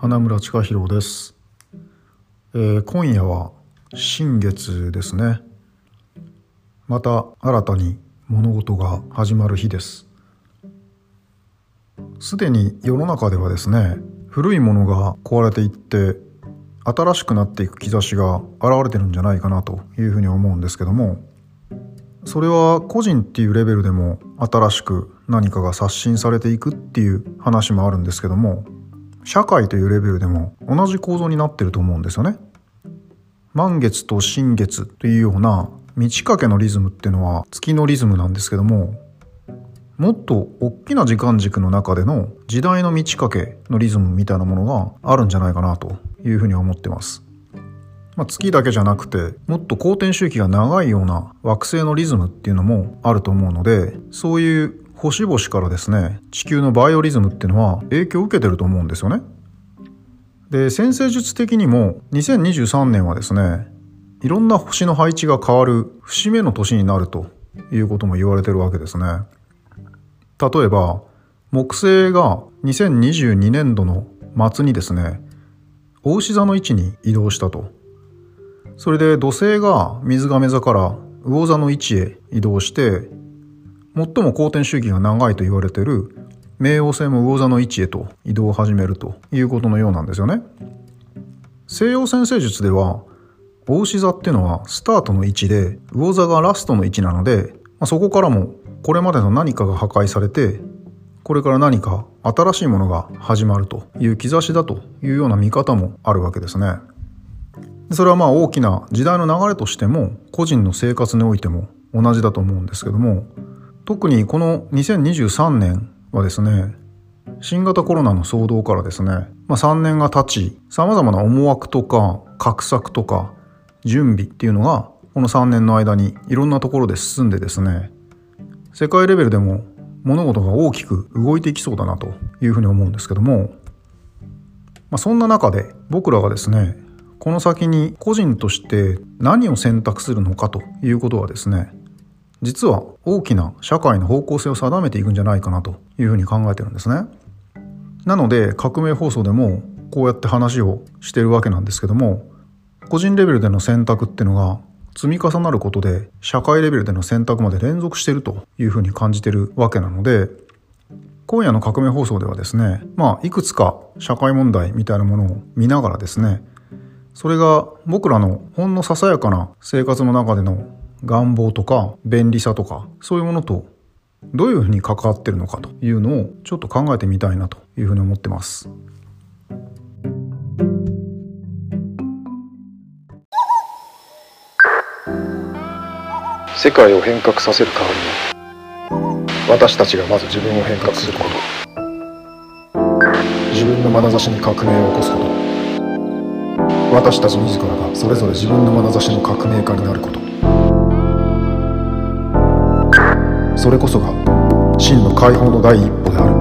花村千佳弘です、えー今夜は新月ですね。また新たに物事が始まる日です。すでに世の中ではですね古いものが壊れていって新しくなっていく兆しが現れてるんじゃないかなというふうに思うんですけどもそれは個人っていうレベルでも新しく何かが刷新されていくっていう話もあるんですけども社会というレベルでも同じ構造になってると思うんですよね。満月と新月というような満ち欠けのリズムっていうのは月のリズムなんですけどももっと大きな時間軸の中での時代の満ち欠けのリズムみたいなものがあるんじゃないかなというふうに思ってます。まあ、月だけじゃなくてもっと公転周期が長いような惑星のリズムっていうのもあると思うのでそういう星々からですね地球のバイオリズムっていうのは影響を受けてると思うんですよね。で先生術的にも2023年はですねいろんな星の配置が変わる節目の年になるということも言われてるわけですね。例えば木星が2022年度の末にですね牡牛座の位置に移動したとそれで土星が水亀座から魚座の位置へ移動して最も公転周期が長いと言われている冥王星も魚座の位置へと移動を始めるということのようなんですよね西洋先生術では牡牛座っていうのはスタートの位置で魚座がラストの位置なので、まあ、そこからもこれまでの何かが破壊されてこれから何か新しいものが始まるという兆しだというような見方もあるわけですね。それはまあ大きな時代の流れとしても個人の生活においても同じだと思うんですけども特にこの2023年はですね新型コロナの騒動からですね、まあ、3年が経ち様々な思惑とか画策とか準備っていうのがこの3年の間にいろんなところで進んでですね世界レベルでも物事が大きく動いていきそうだなというふうに思うんですけども、まあ、そんな中で僕らがですねこの先に個人として何を選択するのかということはですね実は大きな社会の方向性を定めていくんじゃないかなというふうに考えてるんですね。なので革命放送でもこうやって話をしてるわけなんですけども個人レベルでの選択っていうのが積み重なることで社会レベルでの選択まで連続してるというふうに感じてるわけなので今夜の革命放送ではですねまあいくつか社会問題みたいなものを見ながらですねそれが僕らのほんのささやかな生活の中での願望とか便利さとかそういうものとどういうふうに関わってるのかというのをちょっと考えてみたいなというふうに思ってます。世界を変革させる代わりに私たちがまず自分を変革すること。自分の眼差しに革命を起こすこと。私たち自らがそれぞれ自分の眼差しの革命家になること。それこそが真の解放の第一歩である。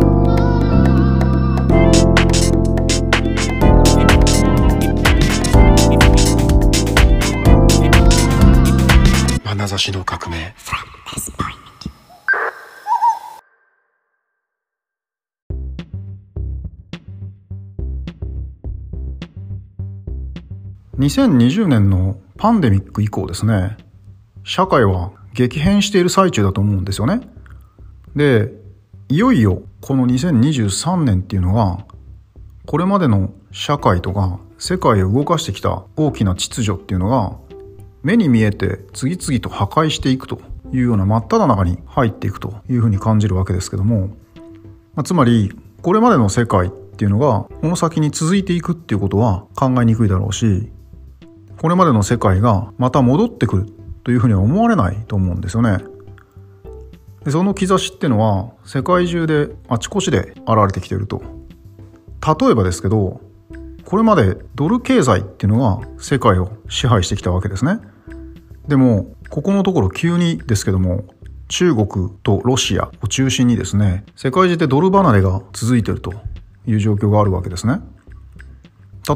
眼差しの革命。2020年のパンデミック以降ですね。社会は激変している最中だと思うんですよね。でいよいよこの2023年っていうのがこれまでの社会とか世界を動かしてきた大きな秩序っていうのが目に見えて次々と破壊していくというような真っ只中に入っていくというふうに感じるわけですけども、まあ、つまりこれまでの世界っていうのがこの先に続いていくっていうことは考えにくいだろうしこれまでの世界がまた戻ってくるというふうには思われないと思うんですよね。でその兆しっていうのは世界中であちこちで現れてきていると。例えばですけどこれまでドル経済っていうのが世界を支配してきたわけですね。でもここのところ急にですけども中国とロシアを中心にですね世界中でドル離れが続いているという状況があるわけですね。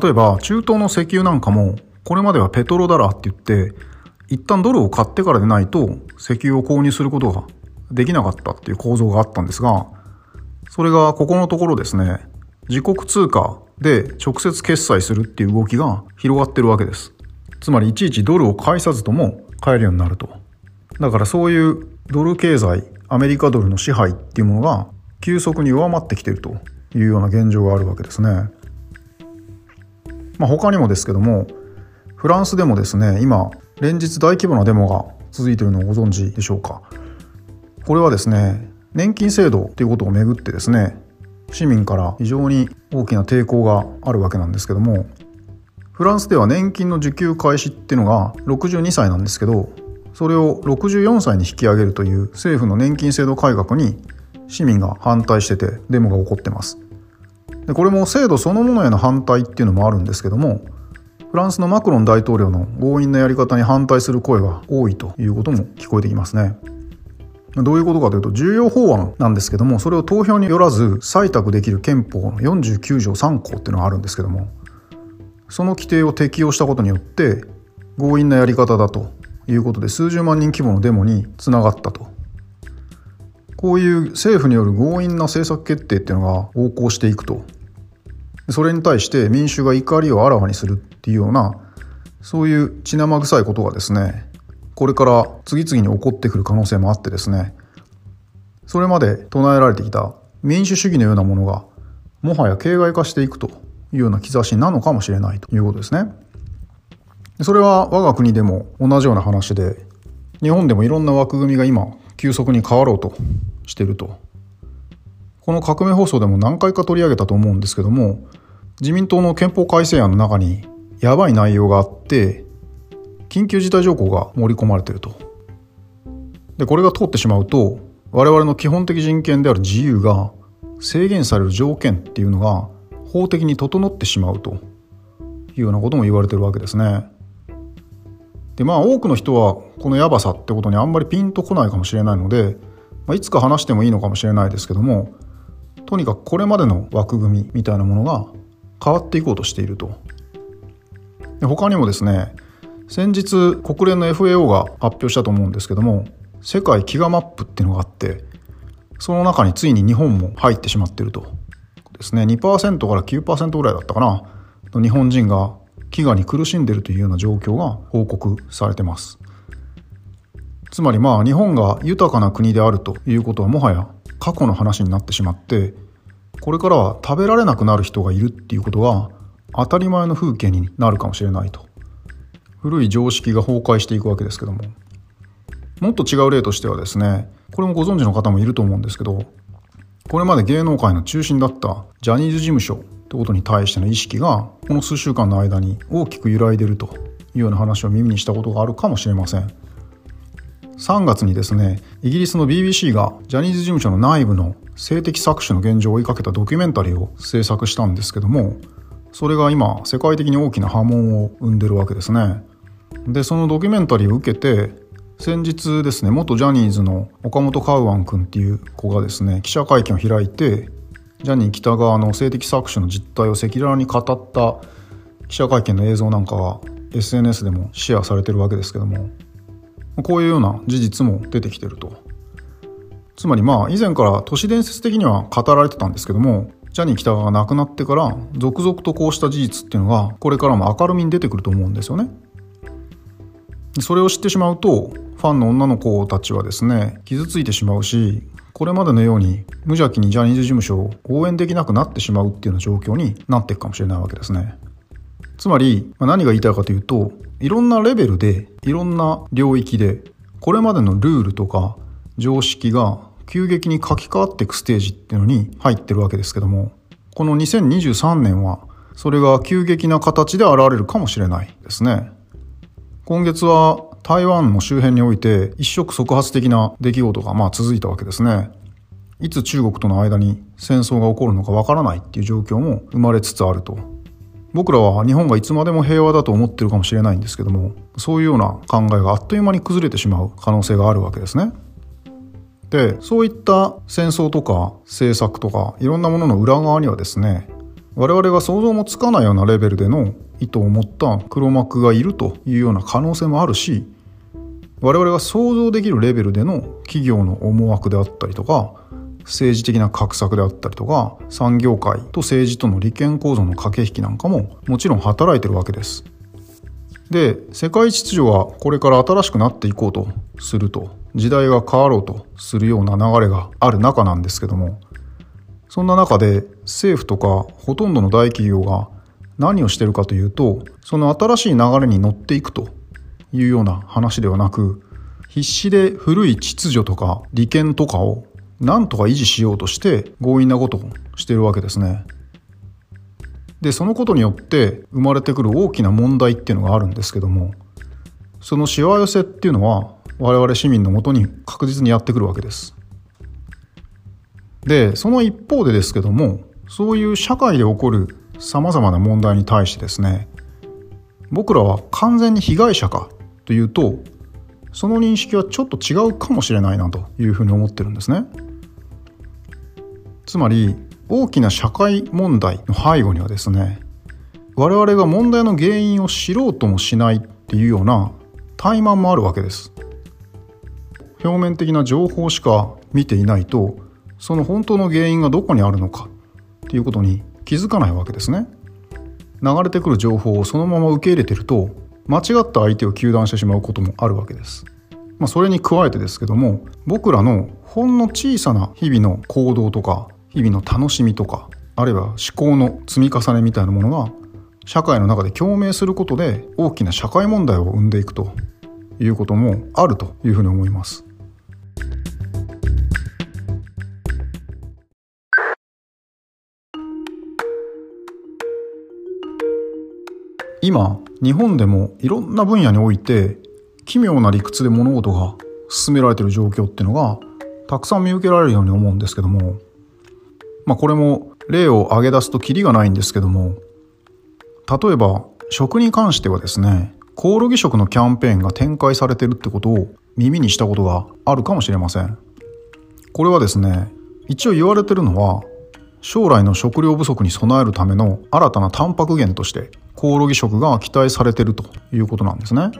例えば中東の石油なんかもこれまではペトロダラーって言って一旦ドルを買ってからでないと石油を購入することができなかったっていう構造があったんですがそれがここのところですね自国通貨で直接決済するっていう動きが広がってるわけですつまりいちいちドルを返さずとも買えるようになるとだからそういうドル経済アメリカドルの支配っていうものが急速に弱まってきてるというような現状があるわけですね。まあ、他にもですけどもフランスでもですね今連日大規模なデモが続いているのをご存知でしょうか？これはですね年金制度ということをめぐってですね市民から非常に大きな抵抗があるわけなんですけどもフランスでは年金の受給開始っていうのが62歳なんですけどそれを64歳に引き上げるという政府の年金制度改革に市民が反対しててデモが起こってます。でこれも制度そのものへの反対っていうのもあるんですけどもフランスのマクロン大統領の強引なやり方に反対する声が多いということも聞こえてきますね。どういうことかというと重要法案なんですけどもそれを投票によらず採択できる憲法の49条3項っていうのがあるんですけどもその規定を適用したことによって強引なやり方だということで数十万人規模のデモにつながったと。こういう政府による強引な政策決定っていうのが横行していくと。それに対して民衆が怒りをあらわにする。っていうようなそういう血生臭いことがですねこれから次々に起こってくる可能性もあってですねそれまで唱えられてきた民主主義のようなものがもはや形骸化していくというような兆しなのかもしれないということですね。それは我が国でも同じような話で日本でもいろんな枠組みが今急速に変わろうとしてるとこの革命放送でも何回か取り上げたと思うんですけども自民党の憲法改正案の中にやばい内容があって緊急事態条項が盛り込まれてるとでこれが通ってしまうと我々の基本的人権である自由が制限される条件っていうのが法的に整ってしまうというようなことも言われてるわけですね。でまあ多くの人はこのやばさってことにあんまりピンとこないかもしれないので、まあ、いつか話してもいいのかもしれないですけどもとにかくこれまでの枠組みみたいなものが変わっていこうとしていると。で他にもですね先日国連の FAO が発表したと思うんですけども世界飢餓マップっていうのがあってその中についに日本も入ってしまってると。ですね2%から9%ぐらいだったかな日本人が飢餓に苦しんでるというような状況が報告されてます。つまりまあ日本が豊かな国であるということはもはや過去の話になってしまってこれからは食べられなくなる人がいるっていうことが当たり前の風景になるかもしれないと。古い常識が崩壊していくわけですけども。もっと違う例としてはですねこれもご存知の方もいると思うんですけどこれまで芸能界の中心だったジャニーズ事務所ってことに対しての意識がこの数週間の間に大きく揺らいでるというような話を耳にしたことがあるかもしれません。3月にですねイギリスの BBC がジャニーズ事務所の内部の性的搾取の現状を追いかけたドキュメンタリーを制作したんですけどもそれが今世界的に大きな波紋を生んでるわけですね。でそのドキュメンタリーを受けて先日ですね元ジャニーズの岡本カウアン君っていう子がですね記者会見を開いてジャニー喜多川の性的搾取の実態を赤裸々に語った記者会見の映像なんかが SNS でもシェアされてるわけですけどもこういうような事実も出てきてると。つまりまあ以前から都市伝説的には語られてたんですけどもジャニー喜多川が亡くなってから続々とこうした事実っていうのがこれからも明るみに出てくると思うんですよねそれを知ってしまうとファンの女の子たちはですね傷ついてしまうしこれまでのように無邪気にジャニーズ事務所を応援できなくなってしまうっていうような状況になっていくかもしれないわけですね。つまり何が言いたいかというといろんなレベルでいろんな領域でこれまでのルールとか常識が急激に書き換わっていくステージっていうのに入ってるわけですけどもこの2023年はそれが急激な形で現れるかもしれないですね。今月は台湾の周辺において一触即発的な出来事がまあ続いたわけですね。いつ中国との間に戦争が起こるのかわからないっていう状況も生まれつつあると。僕らは日本がいつまでも平和だと思ってるかもしれないんですけども、そういうような考えがあっという間に崩れてしまう可能性があるわけですね。で、そういった戦争とか政策とかいろんなものの裏側にはですね、我々が想像もつかないようなレベルでの意図を持った黒幕がいるというような可能性もあるし我々が想像できるレベルでの企業の思惑であったりとか政治的な画策であったりとか産業界と政治との利権構造の駆け引きなんかももちろん働いてるわけです。で世界秩序はこれから新しくなっていこうとすると。時代が変わろうとするような流れがある中なんですけどもそんな中で政府とかほとんどの大企業が何をしてるかというとその新しい流れに乗っていくというような話ではなく必死で古い秩序とか利権とかを何とか維持しようとして強引なことをしてるわけですね。でそのことによって生まれてくる大きな問題っていうのがあるんですけどもそのしわ寄せっていうのは我々市民のもとに確実にやってくるわけです。でその一方でですけどもそういう社会で起こるさまざまな問題に対してですね僕らは完全に被害者かというとその認識はちょっと違うかもしれないなというふうに思ってるんですね。つまり大きな社会問題の背後にはですね我々が問題の原因を知ろうともしないっていうような怠慢もあるわけです表面的な情報しか見ていないとその本当の原因がどこにあるのかっていうことに気づかないわけですね流れてくる情報をそのまま受け入れてると間違った相手を糾弾してしまうこともあるわけですまあ、それに加えてですけども僕らのほんの小さな日々の行動とか日々の楽しみとかあるいは思考の積み重ねみたいなものが社会の中で共鳴することで大きな社会問題を生んでいくということもあるというふうに思います。今日本でもいろんな分野において奇妙な理屈で物事が進められている状況っていうのがたくさん見受けられるように思うんですけどもまあ、これも例を挙げ出すとキリがないんですけども例えば食に関してはですねコオロギ食のキャンペーンが展開されてるってことを耳にしたことがあるかもしれません。これはですね一応言われてるのは将来の食料不足に備えるための新たなタンパク源としてコオロギ食が期待されてるということなんですね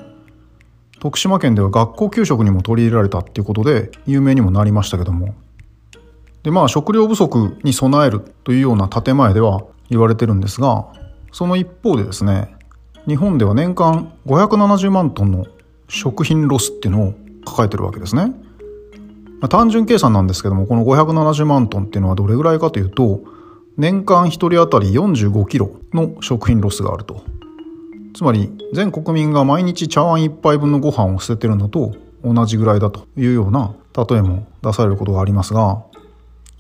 徳島県では学校給食にも取り入れられたっていうことで有名にもなりましたけどもでまあ食料不足に備えるというような建前では言われてるんですがその一方でですね日本では年間570万トンの食品ロスっていうのを抱えてるわけですね。まあ、単純計算なんですけどもこの570万トンっていうのはどれぐらいかというと年間1人当たり45キロの食品ロスがあると。つまり全国民が毎日茶碗1杯分のご飯を捨ててるのと同じぐらいだというような例えも出されることがありますが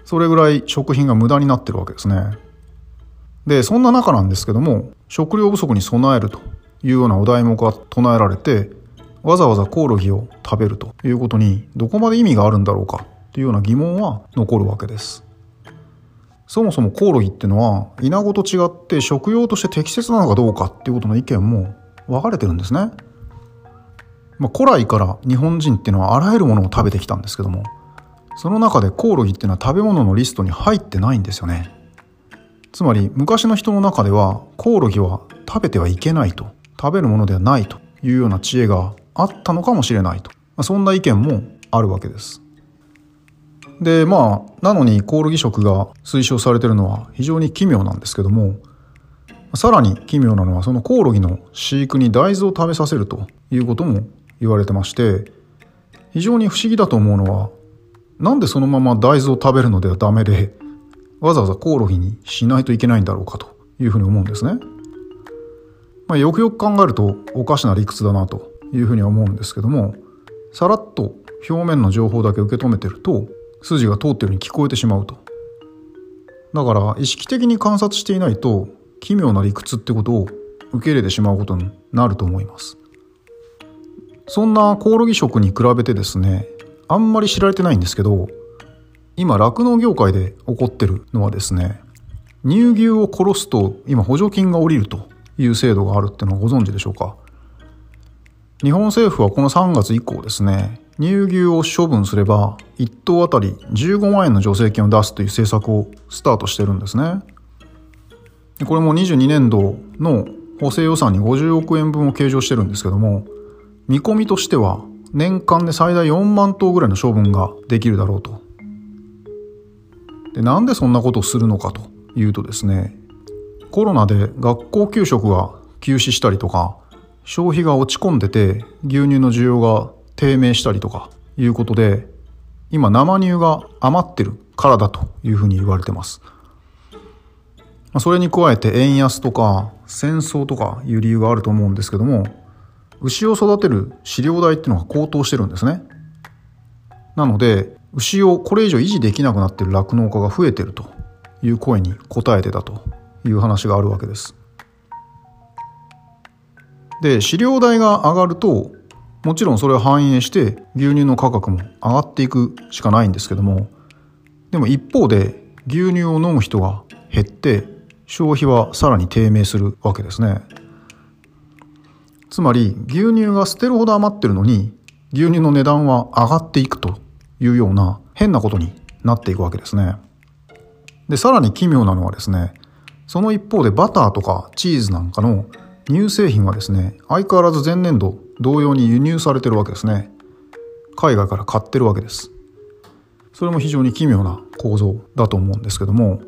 それぐらい食品が無駄になってるわけですね。で、そんな中なんですけども、食料不足に備えるというようなお題目が唱えられて、わざわざコオロギを食べるということにどこまで意味があるんだろうかというような疑問は残るわけです。そもそもコオロギってのはイナゴと違って食用として適切なのかどうかっていうことの意見も分かれてるんですね。まあ、古来から日本人っていうのはあらゆるものを食べてきたんですけどもその中でコオロギっていうのは食べ物のリストに入ってないんですよね。つまり昔の人の中ではコオロギは食べてはいけないと。食べるものではないというような知恵があったのかもしれないと、まあ、そんな意見もあるわけです。でまあなのにコオロギ食が推奨されてるのは非常に奇妙なんですけどもさらに奇妙なのはそのコオロギの飼育に大豆を食べさせるということも言われてまして非常に不思議だと思うのはなんでそのまま大豆を食べるのではダメで、わざわざコオロギにしないといけないんだろうかというふうに思うんですね。まあ、よくよく考えるとおかしな理屈だなというふうには思うんですけども、さらっと表面の情報だけ受け止めてると、筋が通ってるに聞こえてしまうと。だから意識的に観察していないと、奇妙な理屈ってことを受け入れてしまうことになると思います。そんなコオロギ食に比べてですね、あんまり知られてないんですけど今酪農業界で起こってるのはですね乳牛を殺すと今補助金が下りるという制度があるっていうのをご存知でしょうか日本政府はこの3月以降ですね乳牛を処分すれば1頭あたり15万円の助成金を出すという政策をスタートしてるんですね。これも22年度の補正予算に50億円分を計上してるんですけども見込みとしては年間で最大4万頭ぐらいの処分ができるだろうと。でなんでそんなことをするのかというとですねコロナで学校給食が休止したりとか消費が落ち込んでて牛乳の需要が低迷したりとかいうことで今生乳が余ってるからだというふうに言われてます。それに加えて円安とか戦争とかいう理由があると思うんですけども牛を育てる飼料代っていうのが高騰してるんですね。なので牛をこれ以上維持できなくなってる酪農家が増えてるという声に応えてたという話があるわけです。で飼料代が上がるともちろんそれを反映して牛乳の価格も上がっていくしかないんですけどもでも一方で牛乳を飲む人が減って消費はさらに低迷するわけですね。つまり牛乳が捨てるほど余ってるのに牛乳の値段は上がっていくというような変なことになっていくわけですね。でさらに奇妙なのはですねその一方でバターとかチーズなんかの乳製品はですね相変わらず前年度同様に輸入されてるわけですね。海外から買ってるわけです。それも非常に奇妙な構造だと思うんですけども。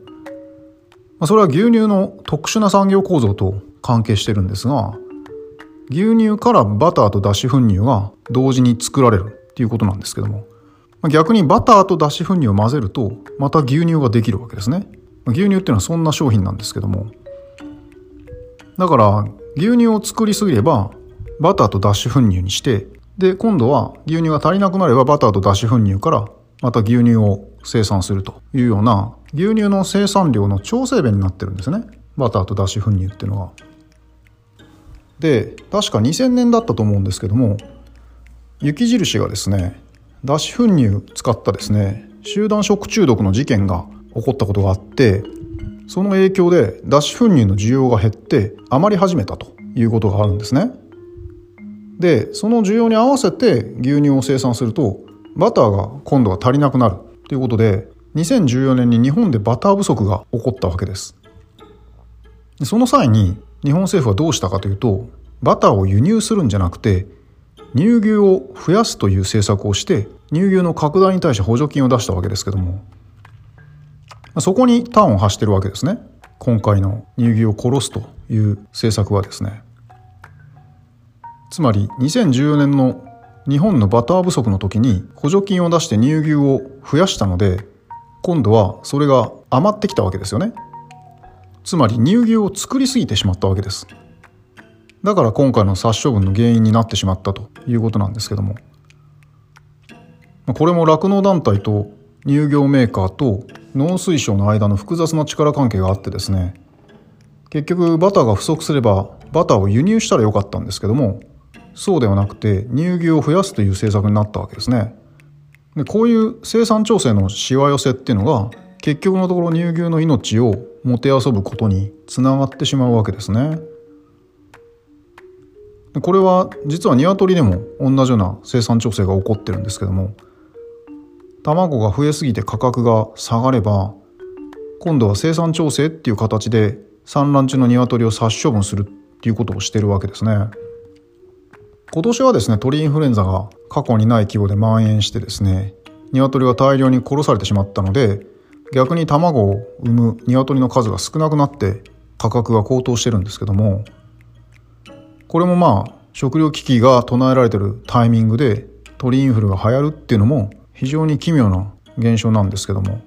それは牛乳の特殊な産業構造と関係してるんですが牛乳からバターと脱脂粉乳が同時に作られるっていうことなんですけども。逆にバターと脱脂粉乳を混ぜるとまた牛乳ができるわけですね。牛乳っていうのはそんな商品なんですけども。だから牛乳を作りすぎればバターと脱脂粉乳にしてで今度は牛乳が足りなくなればバターと脱脂粉乳からまた牛乳を生産するというような牛乳の生産量の調整弁になってるんですねバターと脱脂粉乳っていうのは。で確か2000年だったと思うんですけども雪印がですね脱脂粉乳使ったですね集団食中毒の事件が起こったことがあってその影響で脱脂粉乳の需要が減って余り始めたということがあるんですねでその需要に合わせて牛乳を生産するとバターが今度は足りなくなる。ということで2014年に日本でバター不足が起こったわけです。その際に日本政府はどうしたかというとバターを輸入するんじゃなくて乳牛を増やすという政策をして乳牛の拡大に対して補助金を出したわけですけどもそこに端を発してるわけですね。今回の乳牛を殺すという政策はですね。つまり2014年の日本のバター不足の時に補助金を出して乳牛を増やしたので今度はそれが余ってきたわけですよね。つまり乳牛を作りすぎてしまったわけです。だから今回の殺処分の原因になってしまったということなんですけども。これも酪農団体と乳業メーカーと農水省の間の複雑な力関係があってですね。結局バターが不足すればバターを輸入したらよかったんですけどもそうではなくて乳牛を増やすという政策になったわけですね。でこういう生産調整のしわ寄せっていうのが結局のところ乳牛の命をもてあそぶことにつながってしまうわけですね。でこれは実は鶏でも同じような生産調整が起こってるんですけども卵が増えすぎて価格が下がれば今度は生産調整っていう形で産卵中の鶏を殺処分するっていうことをしてるわけですね。今年はですね鳥インフルエンザが過去にない規模で蔓延してですね鶏が大量に殺されてしまったので逆に卵を産む鶏の数が少なくなって価格が高騰してるんですけどもこれもまあ食糧危機が唱えられてるタイミングで鳥インフルが流行るっていうのも非常に奇妙な現象なんですけども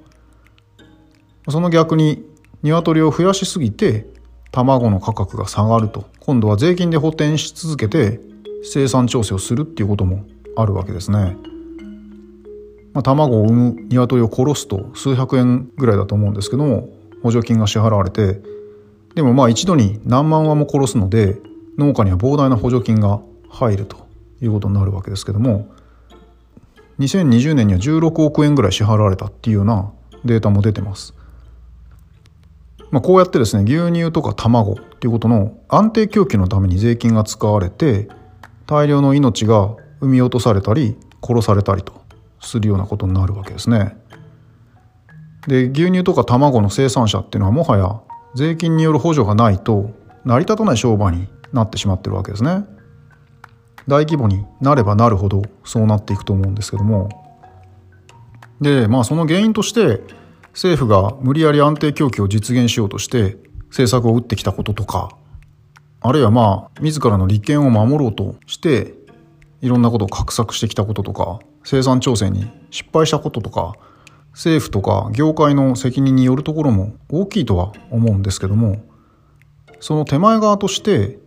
その逆に鶏を増やしすぎて卵の価格が下がると今度は税金で補填し続けて生産調整をするっていうこともあるわけですね。まあ、卵を産む鶏を殺すと数百円ぐらいだと思うんですけども補助金が支払われてでもまあ一度に何万羽も殺すので農家には膨大な補助金が入るということになるわけですけども2020年には16億円ぐらい支払われたっていうようなデータも出てます。まあ、こうやってですね牛乳とか卵っていうことの安定供給のために税金が使われて大量の命が産み落とされたり殺されたりとするようなことになるわけですね。で牛乳とか卵の生産者っていうのはもはや税金による補助がないと成り立たない商売になってしまってるわけですね。大規模になればなるほどそうなっていくと思うんですけどもでまあその原因として政府が無理やり安定供給を実現しようとして政策を打ってきたこととかあるいはまあ自らの利権を守ろうとしていろんなことを画策してきたこととか生産調整に失敗したこととか政府とか業界の責任によるところも大きいとは思うんですけどもその手前側として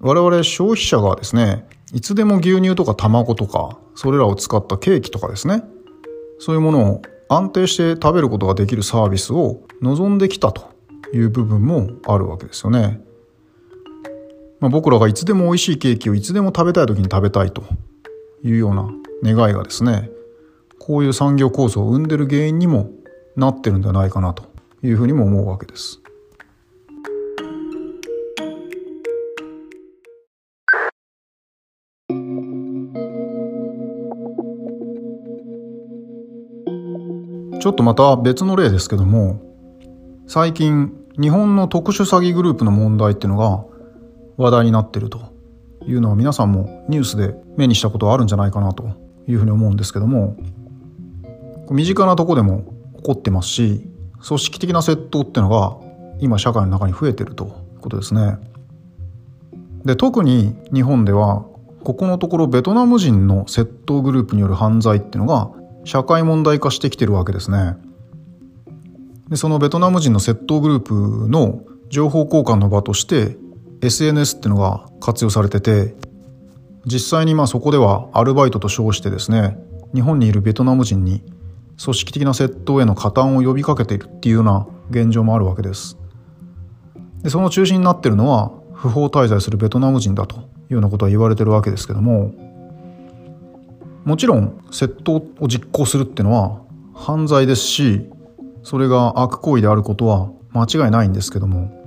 我々消費者がですねいつでも牛乳とか卵とかそれらを使ったケーキとかですねそういうものを安定して食べることができるサービスを望んできたという部分もあるわけですよね。まあ、僕らがいつでも美味しいケーキをいつでも食べたい時に食べたいというような願いがですねこういう産業構造を生んでる原因にもなってるんじゃないかなというふうにも思うわけです。ちょっとまた別の例ですけども最近日本の特殊詐欺グループの問題っていうのが話題になってるというのは皆さんもニュースで目にしたことはあるんじゃないかなというふうに思うんですけども身近なとこでも起こってますし組織的な窃盗っていうのが今社会の中に増えてるということですね。で特に日本ではここのところベトナム人の窃盗グループによる犯罪っていうのが社会問題化してきてるわけですね。でそのベトナム人の窃盗グループの情報交換の場として SNS っていうのが活用されてて実際にまあそこではアルバイトと称してですね日本にいるベトナム人に組織的な窃盗への加担を呼びかけているっていうような現状もあるわけです。でその中心になってるのは不法滞在するベトナム人だというようなことは言われてるわけですけどももちろん窃盗を実行するっていうのは犯罪ですしそれが悪行為であることは間違いないんですけども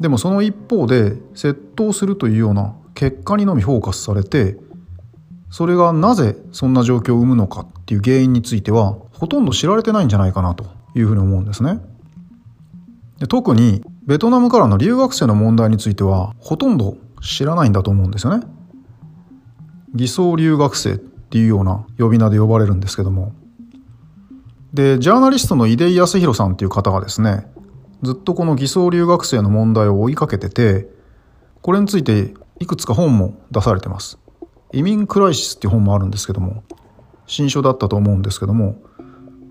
でもその一方で窃盗するというような結果にのみフォーカスされてそれがなぜそんな状況を生むのかっていう原因についてはほとんど知られてないんじゃないかなというふうに思うんですね。で特にベトナムからの留学生の問題についてはほとんど知らないんだと思うんですよね。偽装留学生っていうような呼び名で呼ばれるんですけども。で、ジャーナリストの井出井康弘さんっていう方がですね、ずっとこの偽装留学生の問題を追いかけてて、これについていくつか本も出されてます。移民クライシスっていう本もあるんですけども、新書だったと思うんですけども、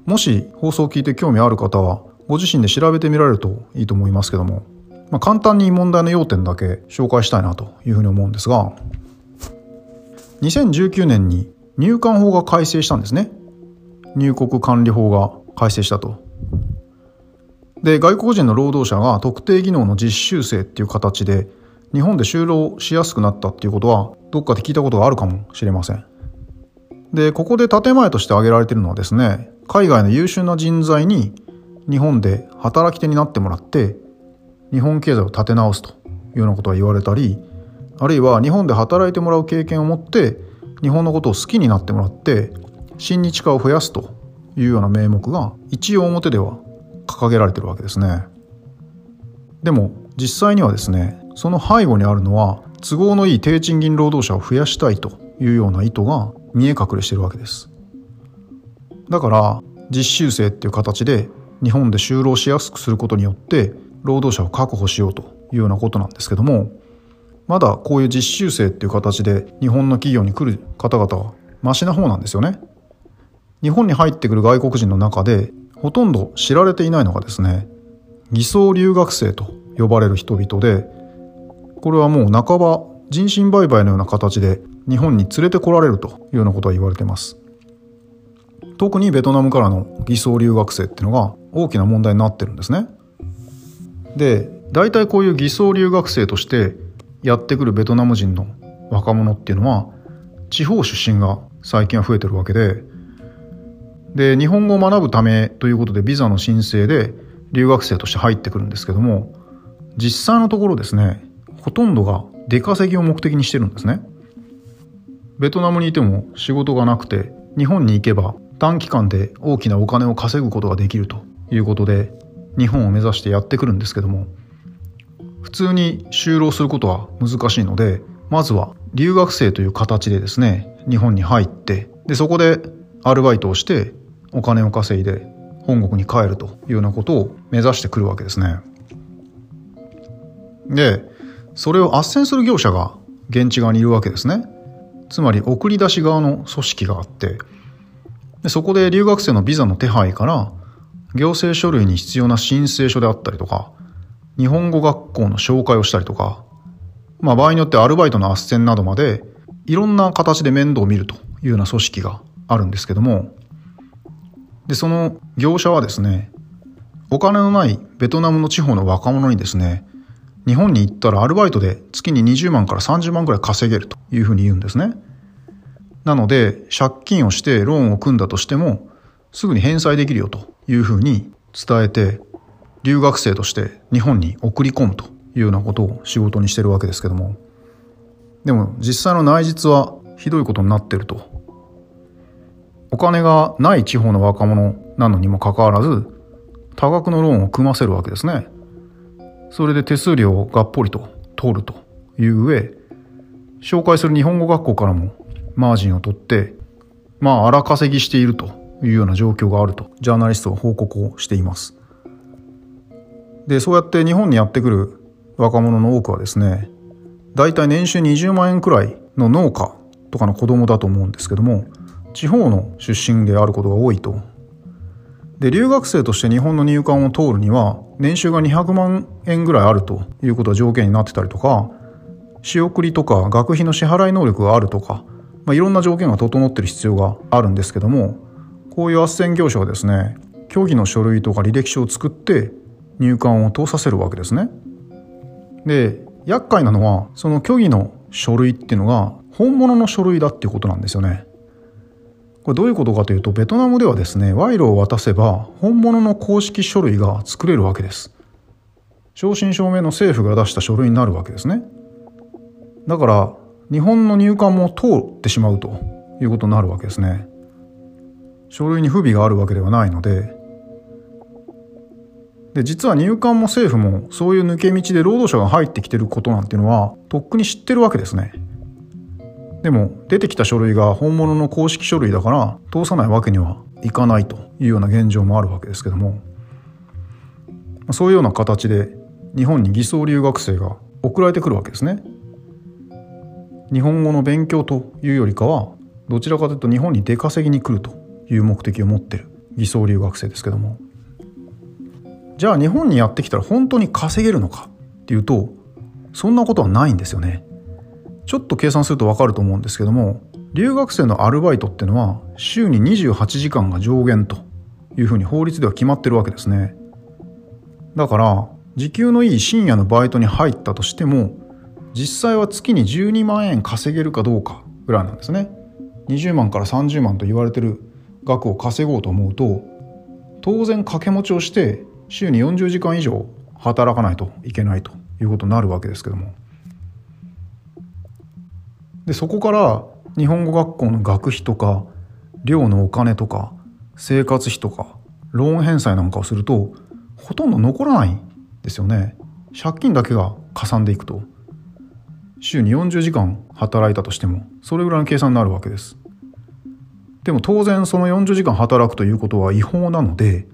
もし放送を聞いて興味ある方は、ご自身で調べてみられるといいと思いますけども、まあ、簡単に問題の要点だけ紹介したいなというふうに思うんですが、2019年に入管法が改正したんですね。入国管理法が改正したと。で、外国人の労働者が特定技能の実習生っていう形で日本で就労しやすくなったっていうことはどっかで聞いたことがあるかもしれません。で、ここで建前として挙げられているのはですね、海外の優秀な人材に日本で働き手になってもらって日本経済を立て直すというようなことが言われたり、あるいは日本で働いてもらう経験を持って日本のことを好きになってもらって親日家を増やすというような名目が一応表では掲げられてるわけですね。でも実際にはですねその背後にあるのは都合のいい低賃金労働者を増やしたいというような意図が見え隠れしてるわけですだから実習生っていう形で日本で就労しやすくすることによって労働者を確保しようというようなことなんですけどもまだこういう実習生っていう形で日本の企業に来る方々はマシな方なんですよね日本に入ってくる外国人の中でほとんど知られていないのがですね偽装留学生と呼ばれる人々でこれはもう半ば人身売買のような形で日本に連れてこられるというようなことが言われてます。特にベトナムからの偽装留学生っていうのが大きな問題になってるんですね。で大体こういう偽装留学生としてやってくるベトナム人の若者っていうのは地方出身が最近は増えてるわけでで日本語を学ぶためということでビザの申請で留学生として入ってくるんですけども実際のところですねほとんどが出稼ぎを目的にしてるんですね。ベトナムにいても仕事がなくて日本に行けば短期間で大きなお金を稼ぐことができるということで日本を目指してやってくるんですけども普通に就労することは難しいのでまずは留学生という形でですね日本に入ってでそこでアルバイトをしてお金を稼いで本国に帰るというようなことを目指してくるわけですね。でそれを斡旋する業者が現地側にいるわけですね。つまり送り出し側の組織があってでそこで留学生のビザの手配から行政書類に必要な申請書であったりとか日本語学校の紹介をしたりとか、まあ、場合によってアルバイトの斡旋などまでいろんな形で面倒を見るというような組織があるんですけどもでその業者はですねお金のないベトナムの地方の若者にですね日本に行ったらアルバイトで月に20万から30万ぐらい稼げるというふうに言うんですね。なので、借金をしてローンを組んだとしても、すぐに返済できるよというふうに伝えて、留学生として日本に送り込むというようなことを仕事にしてるわけですけども。でも実際の内実はひどいことになってると。お金がない地方の若者なのにもかかわらず、多額のローンを組ませるわけですね。それで手数料をがっぽりと通るという上紹介する日本語学校からもマージンを取ってまあ荒稼ぎしているというような状況があるとジャーナリストは報告をしていますでそうやって日本にやってくる若者の多くはですね大体年収20万円くらいの農家とかの子供だと思うんですけども地方の出身であることが多いとで留学生として日本の入管を通るには年収が200万円ぐらいあるということが条件になってたりとか仕送りとか学費の支払い能力があるとか、まあ、いろんな条件が整ってる必要があるんですけどもこういう斡旋業者はですね虚偽の書類とか履歴書を作って入管を通させるわけですね。で厄介なのはその虚偽の書類っていうのが本物の書類だっていうことなんですよね。これどういうことかというとベトナムではですね賄賂を渡せば本物の公式書類が作れるわけです。正真正銘の政府が出した書類になるわけですね。だから日本の入管も通ってしまうということになるわけですね。書類に不備があるわけではないので。で実は入管も政府もそういう抜け道で労働者が入ってきてることなんていうのはとっくに知ってるわけですね。でも出てきた書類が本物の公式書類だから通さないわけにはいかないというような現状もあるわけですけどもそういうような形で日本に偽装留学生が送られてくるわけですね。日本語の勉強というよりかはどちらかというと日本に出稼ぎに来るという目的を持ってる偽装留学生ですけどもじゃあ日本にやってきたら本当に稼げるのかっていうとそんなことはないんですよね。ちょっと計算するとわかると思うんですけども留学生のアルバイトってのは週に28時間が上限というふうに法律では決まってるわけですね。だから時給のいい深夜のバイトに入ったとしても実際は月に12万円稼げるかどうかぐらいなんですね。20万から30万と言われてる額を稼ごうと思うと当然掛け持ちをして週に40時間以上働かないといけないということになるわけですけども。でそこから日本語学校の学費とか寮のお金とか生活費とかローン返済なんかをするとほとんど残らないんですよね。借金だけがかさんでいくと。週に40時間働いたとしてもそれぐらいの計算になるわけです。でも当然その40時間働くということは違法なので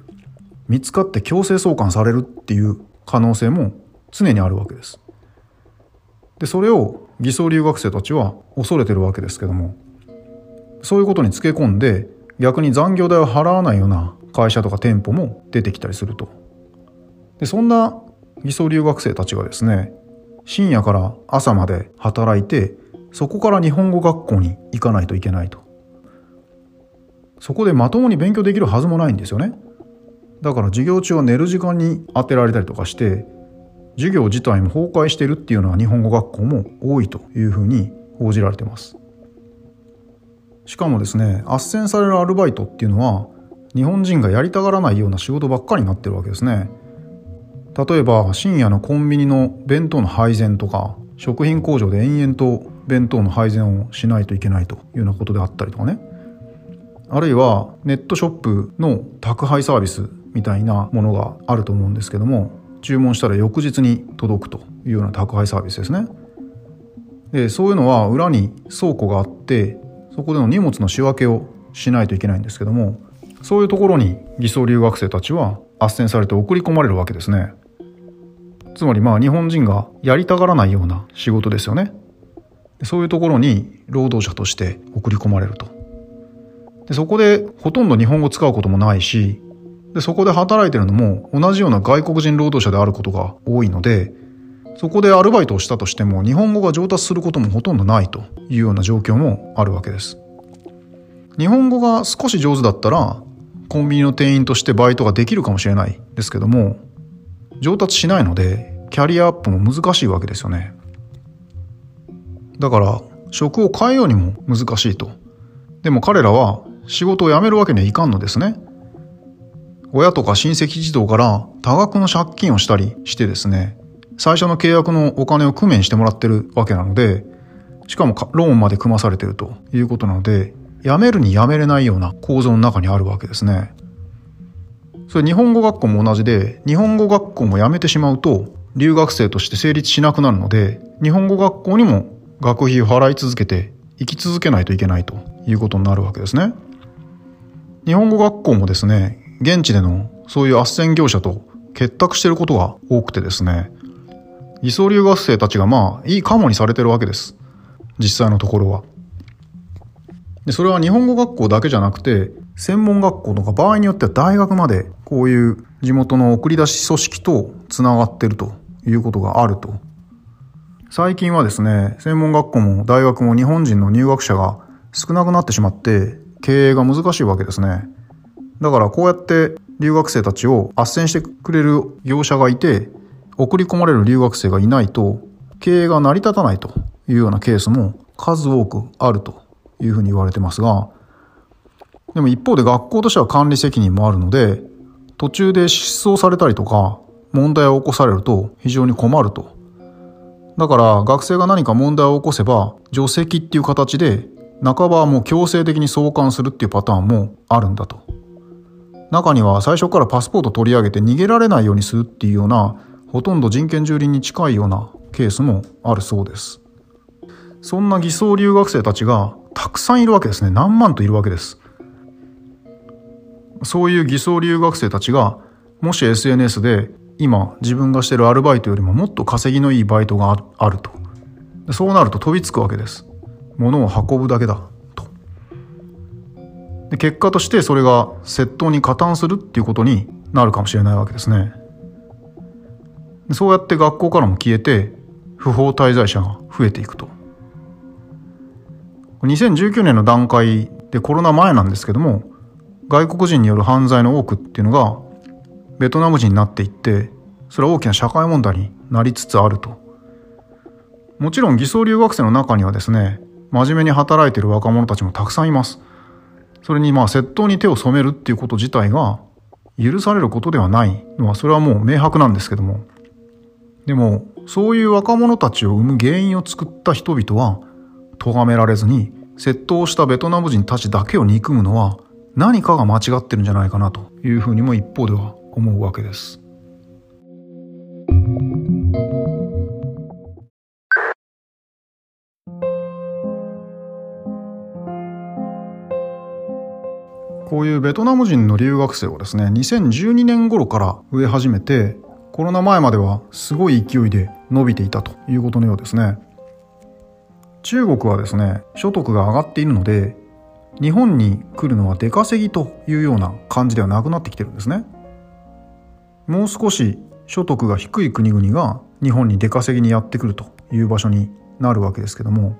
見つかって強制送還されるっていう可能性も常にあるわけです。でそれを偽装留学生たちは恐れてるわけですけども。そういうことにつけ込んで逆に残業代を払わないような会社とか店舗も出てきたりすると。でそんな偽装留学生たちがですね深夜から朝まで働いてそこから日本語学校に行かないといけないと。そこでまともに勉強できるはずもないんですよね。だから授業中は寝る時間に当てられたりとかして授業自体も崩壊しているっていうのは日本語学校も多いというふうに報じられてます。しかもですね斡旋されるアルバイトっていうのは日本人がやりたがらないような仕事ばっかりになってるわけですね。例えば深夜のコンビニの弁当の配膳とか食品工場で延々と弁当の配膳をしないといけないというようなことであったりとかね。あるいはネットショップの宅配サービスみたいなものがあると思うんですけども注文したら翌日に届くというような宅配サービスですね。でそういうのは裏に倉庫があってそこでの荷物の仕分けをしないといけないんですけどもそういうところに偽装留学生たちは斡旋されて送り込まれるわけですね。つまりまあ日本人がやりたがらないような仕事ですよね。そういうところに労働者として送り込まれると。でそこでほとんど日本語使うこともないしでそこで働いてるのも同じような外国人労働者であることが多いのでそこでアルバイトをしたとしても日本語が上達することもほとんどないというような状況もあるわけです。日本語が少し上手だったらコンビニの店員としてバイトができるかもしれないですけども上達しないのでキャリアアップも難しいわけですよね。だから職を変えようにも難しいと。でも彼らは仕事を辞めるわけにはいかんのですね。親とか親戚児童から多額の借金をしたりしてですね最初の契約のお金を工面してもらってるわけなのでしかもローンまで組まされてるということなので辞めるに辞めれないような構造の中にあるわけですね。それ日本語学校も同じで日本語学校も辞めてしまうと留学生として成立しなくなるので日本語学校にも学費を払い続けて生き続けないといけないということになるわけですね。日本語学校もですね現地でのそういう斡旋業者と結託してることが多くてですね偽装留学生たちがまあいいカモにされてるわけです。実際のところは。でそれは日本語学校だけじゃなくて専門学校とか場合によっては大学までこういう地元の送り出し組織とつながってるということがあると。最近はですね専門学校も大学も日本人の入学者が少なくなってしまって経営が難しいわけですね。だからこうやって留学生たちを斡旋してくれる業者がいて、送り込まれる留学生がいないと、経営が成り立たないというようなケースも数多くあるというふうに言われてますが、でも一方で学校としては管理責任もあるので、途中で失踪されたりとか、問題を起こされると非常に困ると。だから学生が何か問題を起こせば、除籍っていう形で、半ばはもう強制的に送還するっていうパターンもあるんだと。中には最初からパスポート取り上げて逃げられないようにするっていうようなほとんど人権蹂躙に近いようなケースもあるそうです。そんな偽装留学生たちがたくさんいるわけですね。何万といるわけです。そういう偽装留学生たちがもし SNS で今自分がしてるアルバイトよりももっと稼ぎのいいバイトがあると。そうなると飛びつくわけです。物を運ぶだけだ。で結果としてそれが窃盗に加担するっていうことになるかもしれないわけですね。そうやって学校からも消えて不法滞在者が増えていくと。2019年の段階でコロナ前なんですけども外国人による犯罪の多くっていうのがベトナム人になっていってそれは大きな社会問題になりつつあると。もちろん偽装留学生の中にはですね真面目に働いている若者たちもたくさんいます。それにまあ窃盗に手を染めるっていうこと自体が許されることではないのはそれはもう明白なんですけどもでもそういう若者たちを生む原因を作った人々は咎められずに窃盗したベトナム人たちだけを憎むのは何かが間違ってるんじゃないかなというふうにも一方では思うわけです。こういうベトナム人の留学生をですね2012年頃から植え始めてコロナ前まではすごい勢いで伸びていたということのようですね。中国はですね所得が上がっているので日本に来るのは出稼ぎというような感じではなくなってきてるんですね。もう少し所得が低い国々が日本に出稼ぎにやってくるという場所になるわけですけども。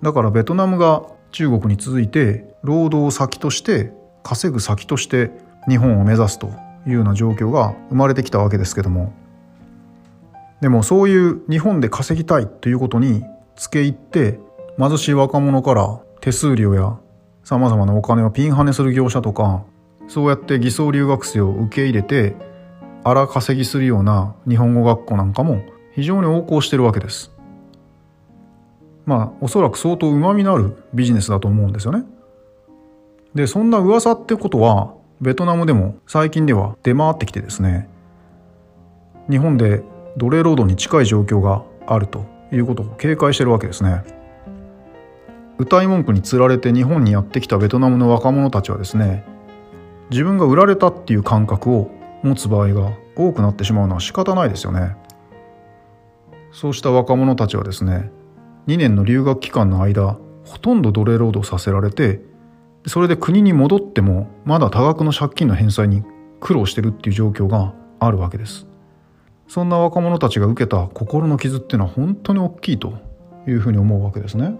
だからベトナムが中国に続いて労働先として稼ぐ先として日本を目指すというような状況が生まれてきたわけですけどもでもそういう日本で稼ぎたいということに付け入って貧しい若者から手数料やさまざまなお金をピンハネする業者とかそうやって偽装留学生を受け入れて荒稼ぎするような日本語学校なんかも非常に横行してるわけです。まあおそらく相当うまみのあるビジネスだと思うんですよね。でそんな噂ってことはベトナムでも最近では出回ってきてですね日本で奴隷労働に近い状況があるということを警戒してるわけですね。歌い文句につられて日本にやってきたベトナムの若者たちはですね自分が売られたっていう感覚を持つ場合が多くなってしまうのは仕方ないですよねそうした若者たちはですね2年の留学期間の間ほとんど奴隷労働させられてそれで国に戻ってもまだ多額の借金の返済に苦労してるっていう状況があるわけです。そんな若者たちが受けた心の傷っていうのは本当に大きいというふうに思うわけですね。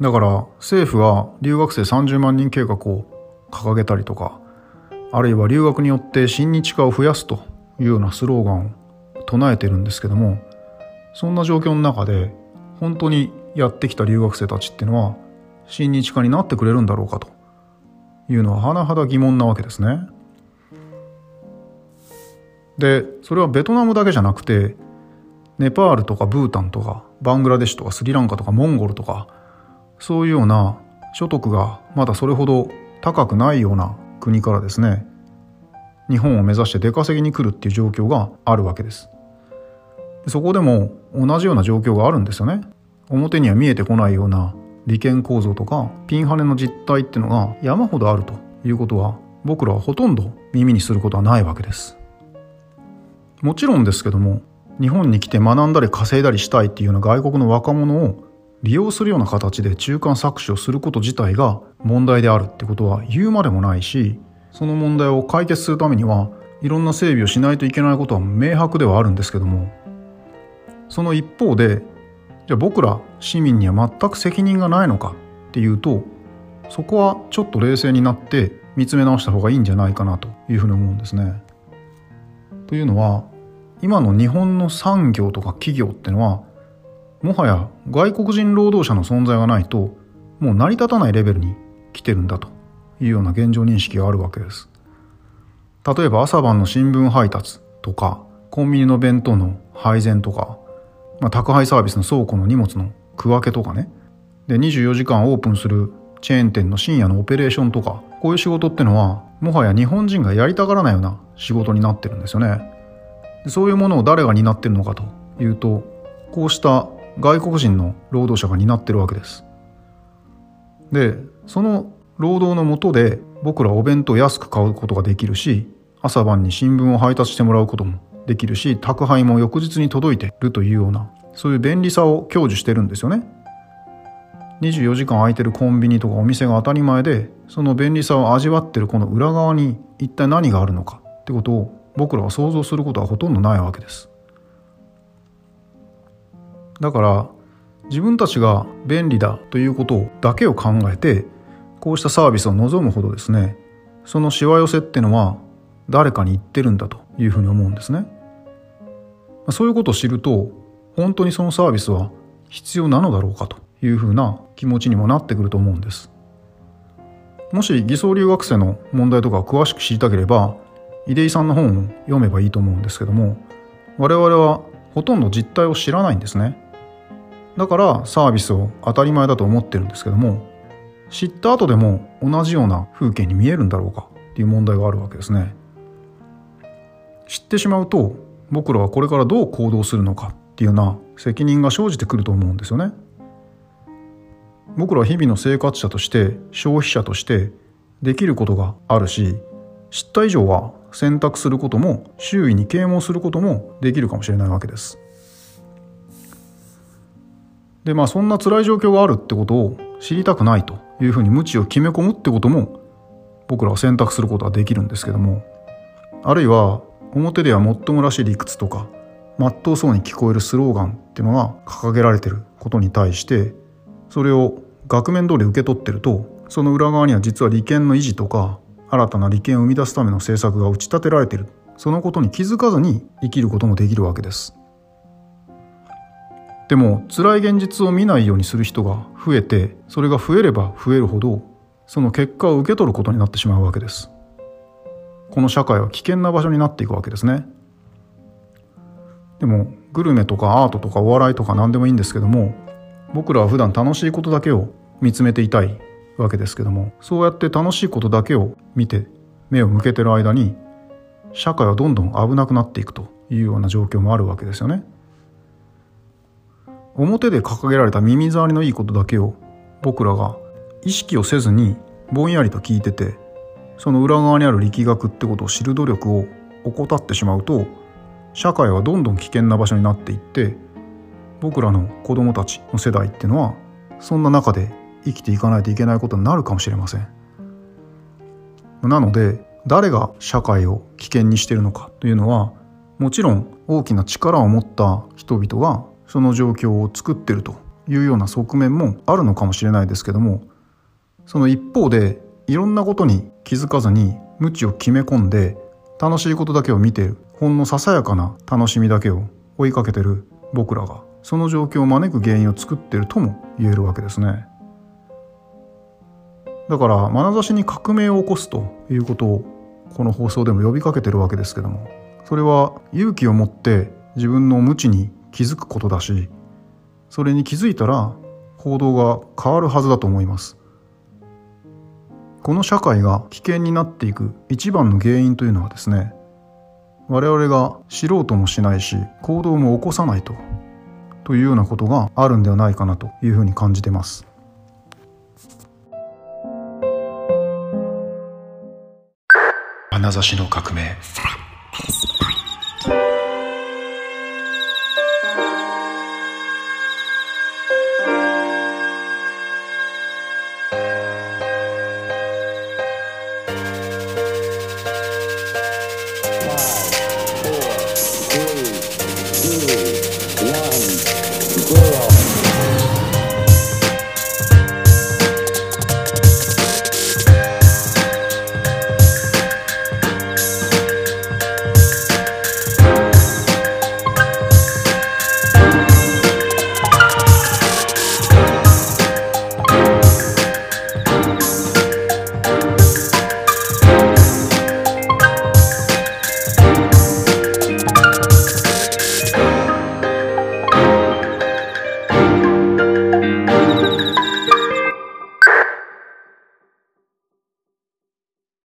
だから政府は留学生30万人計画を掲げたりとかあるいは留学によって親日家を増やすというようなスローガンを唱えてるんですけどもそんな状況の中で本当にやってきた留学生たちっていうのは親日家になってくれるんだろうかと。いうのは甚だ疑問なわけですね。でそれはベトナムだけじゃなくてネパールとかブータンとかバングラデシュとかスリランカとかモンゴルとかそういうような所得がまだそれほど高くないような国からですね日本を目指して出稼ぎに来るっていう状況があるわけです。そこでも同じような状況があるんですよね。表には見えてこないような利権構造とかピンハネの実態ってのが山ほどあるということは僕らはほとんど耳にすることはないわけです。もちろんですけども日本に来て学んだり稼いだりしたいっていうような外国の若者を利用するような形で中間搾取をすること自体が問題であるってことは言うまでもないしその問題を解決するためにはいろんな整備をしないといけないことは明白ではあるんですけどもその一方でじゃあ僕ら市民には全く責任がないのか？っていうとそこはちょっと冷静になって見つめ直した方がいいんじゃないかなというふうに思うんですね。というのは今の日本の産業とか企業ってのはもはや外国人労働者の存在がないともう成り立たないレベルに来てるんだというような現状認識があるわけです。例えば朝晩の新聞配達とかコンビニの弁当の配膳とか、まあ、宅配サービスの倉庫の荷物の区分けとかね。で24時間オープンするチェーン店の深夜のオペレーションとかこういう仕事ってのはもはや日本人がやりたがらないような仕事になってるんですよね。そういうものを誰が担ってるのかというとこうした外国人の労働者が担ってるわけです。でその労働のもとで僕らお弁当安く買うことができるし朝晩に新聞を配達してもらうこともできるし宅配も翌日に届いてるというようなそういう便利さを享受してるんですよね。24時間空いてるコンビニとかお店が当たり前でその便利さを味わってるこの裏側に一体何があるのかってことを僕らは想像することはほとんどないわけです。だから自分たちが便利だということだけを考えてこうしたサービスを望むほどですねそのしわ寄せってのは誰かに言ってるんだというふうに思うんですね。そういうことを知ると本当にそのサービスは必要なのだろうかというふうな気持ちにもなってくると思うんです。もし偽装留学生の問題とか詳しく知りたければ出井さんの本を読めばいいと思うんですけども我々はほとんど実態を知らないんですね。だからサービスを当たり前だと思ってるんですけども知った後でも同じような風景に見えるんだろうかっていう問題があるわけですね。知ってしまうと僕らはこれからどう行動するのかっていうような責任が生じてくると思うんですよね。僕らは日々の生活者として消費者としてできることがあるし知った以上は選択することも周囲に啓蒙することもできるかもしれないわけです。でまあそんな辛い状況があるってことを知りたくないというふうに無知を決め込むってことも僕らは選択することはできるんですけどもあるいは表ではもっともらしい理屈とかまっとうそうに聞こえるスローガンっていうのが掲げられてることに対してそれを額面通り受け取ってるとその裏側には実は利権の維持とか新たな利権を生み出すための政策が打ち立てられている。そのことに気づかずに生きることもできるわけです。でも辛い現実を見ないようにする人が増えてそれが増えれば増えるほどその結果を受け取ることになってしまうわけです。この社会は危険な場所になっていくわけですねでもグルメとかアートとかお笑いとか何でもいいんですけども僕らは普段楽しいことだけを見つめていたいわけですけどもそうやって楽しいことだけを見て目を向けてる間に社会はどんどん危なくなっていくというような状況もあるわけですよね。表で掲げられた耳障りのいいことだけを僕らが意識をせずにぼんやりと聞いててその裏側にある力学ってことを知る努力を怠ってしまうと社会はどんどん危険な場所になっていって僕らの子供たちの世代っていうのはそんな中で生きていかないといけないことになるかもしれません。なので誰が社会を危険にしてるのかというのはもちろん大きな力を持った人々がその状況を作ってるというような側面もあるのかもしれないですけどもその一方でいろんなことに気づかずに無知を決め込んで楽しいことだけを見てる。ほんのささやかな楽しみだけを追いかけてる僕らが。その状況を招く原因を作ってるとも言えるわけですね。だから眼差しに革命を起こすということをこの放送でも呼びかけてるわけですけどもそれは勇気を持って自分の無知に気づくことだしそれに気づいたら行動が変わるはずだと思います。この社会が危険になっていく一番の原因というのはですね我々が知ろうともしないし行動も起こさないとというようなことがあるんではないかなというふうに感じてます。眼差しの革命。